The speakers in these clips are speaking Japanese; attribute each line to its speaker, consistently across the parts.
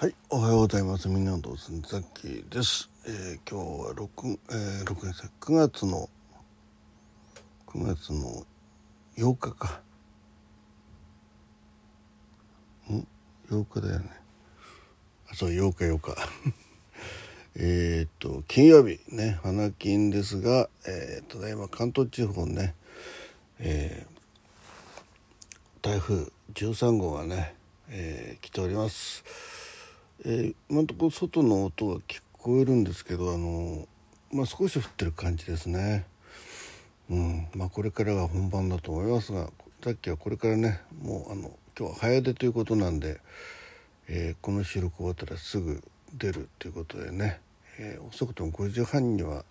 Speaker 1: はい、おはようございます。みんなのどうすんザッキーです。えー今日は六えー、月9月の9月の8日か。ん ?8 日だよね。あ、そう8日8日。えっと金曜日ね花金ですが、えー、ただいま関東地方ね、えー台風13号がね、えー来ております。えー今のところ外の音が聞こえるんですけどあのまあ少し降ってる感じですね。うんまあこれからが本番だと思いますがさっきはこれからねもうあの今日は早出ということなんで、えーこの収録終わったらすぐ出るということでね、えー遅くとも5時半には、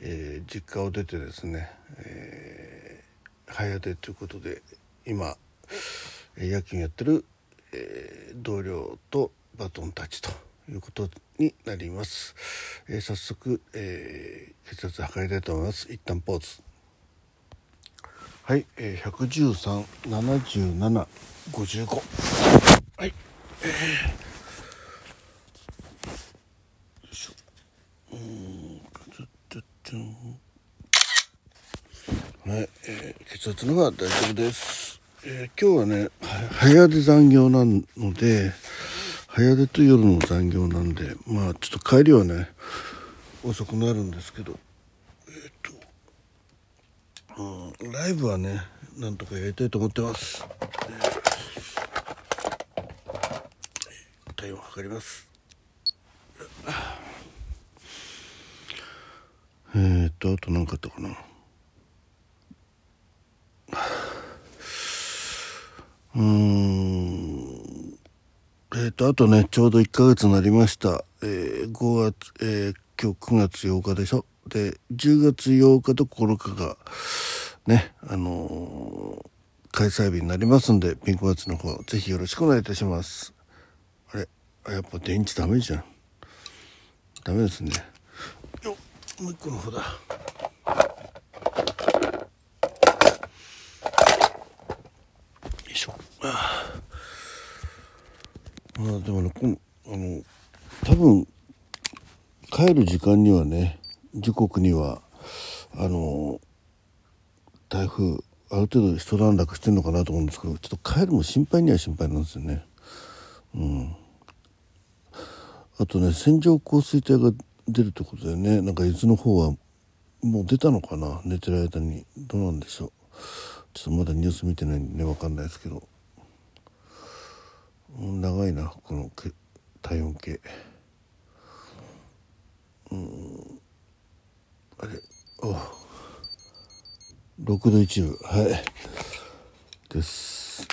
Speaker 1: えー実家を出てですね、えー早出ということで今えー夜勤やってる、えー同僚とバトンタッチということになります、えー早速、えー血圧測りたいと思います。一旦ポーズ。はい、えー、1137755はい。えーよいしょ。うん。はい、えー血圧の方は大丈夫です、えー今日はね早出残業なので早出と夜の残業なんでまあちょっと帰りはね遅くなるんですけど。えっ、と、うん、ライブはねなんとかやりたいと思ってます、えー体温測ります。えー、っとあと何かあったかな。うん。えー、とあとねちょうど1ヶ月になりました、えー、5月、えー今日9月8日でしょ？で10月8日と9日がねあのー開催日になりますんでピンクバツの方ぜひよろしくお願いいたします。あれ？あやっぱ電池ダメじゃん。ダメですね。よっもう一個の方だよいしょああまあでもねこのあの多分帰る時間にはね時刻にはあの台風ある程度一段落してるのかなと思うんですけどちょっと帰るも心配には心配なんですよね。うん、あとね線状降水帯が出るってことでねなんか伊豆の方はもう出たのかな寝てる間に。どうなんでしょう。ちょっとまだニュース見てないんでね分かんないですけど、長いなこの体温計。うん。あれ。お。6度1分はい。です。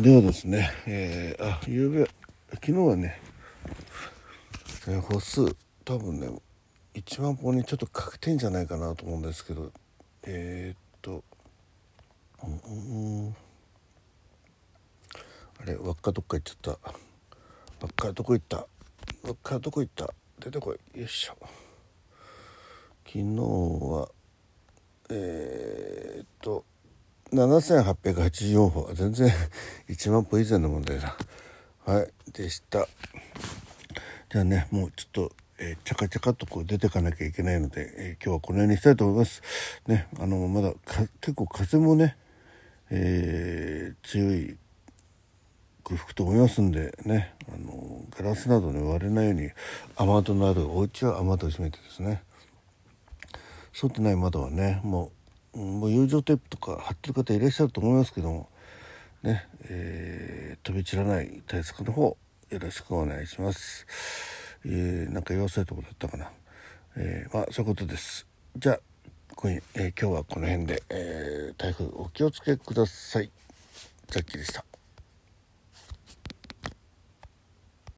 Speaker 1: ではですねえー、あ夕べ昨日はね、えー歩数多分ね1万歩にちょっと欠けてんじゃないかなと思うんですけどえー、っとうんうん。あれ輪っかどっか行っちゃった。輪っかどこ行った？輪っかどこ行った？出てこい。よいしょ。昨日はえー、っと7884歩。全然1万歩以前の問題だ。はいでした。じゃあねもうちょっと、えー、チャカチャカっとこう出てかなきゃいけないので、えー今日はこの辺にしたいと思います。ねあのまだか結構風もね、えー強いく吹くと思いますんでねあのガラスなどね割れないように雨戸のあるお家は雨戸を閉めてですねそうでない窓はねもうもう養生テープとか貼ってる方いらっしゃると思いますけどもね、えー飛び散らない対策の方よろしくお願いします。えーなんか言わせたいところだったかな。えーまあそういうことです。じゃあ今、えー今日はこの辺で、えー台風お気をつけください。ザッキーでした。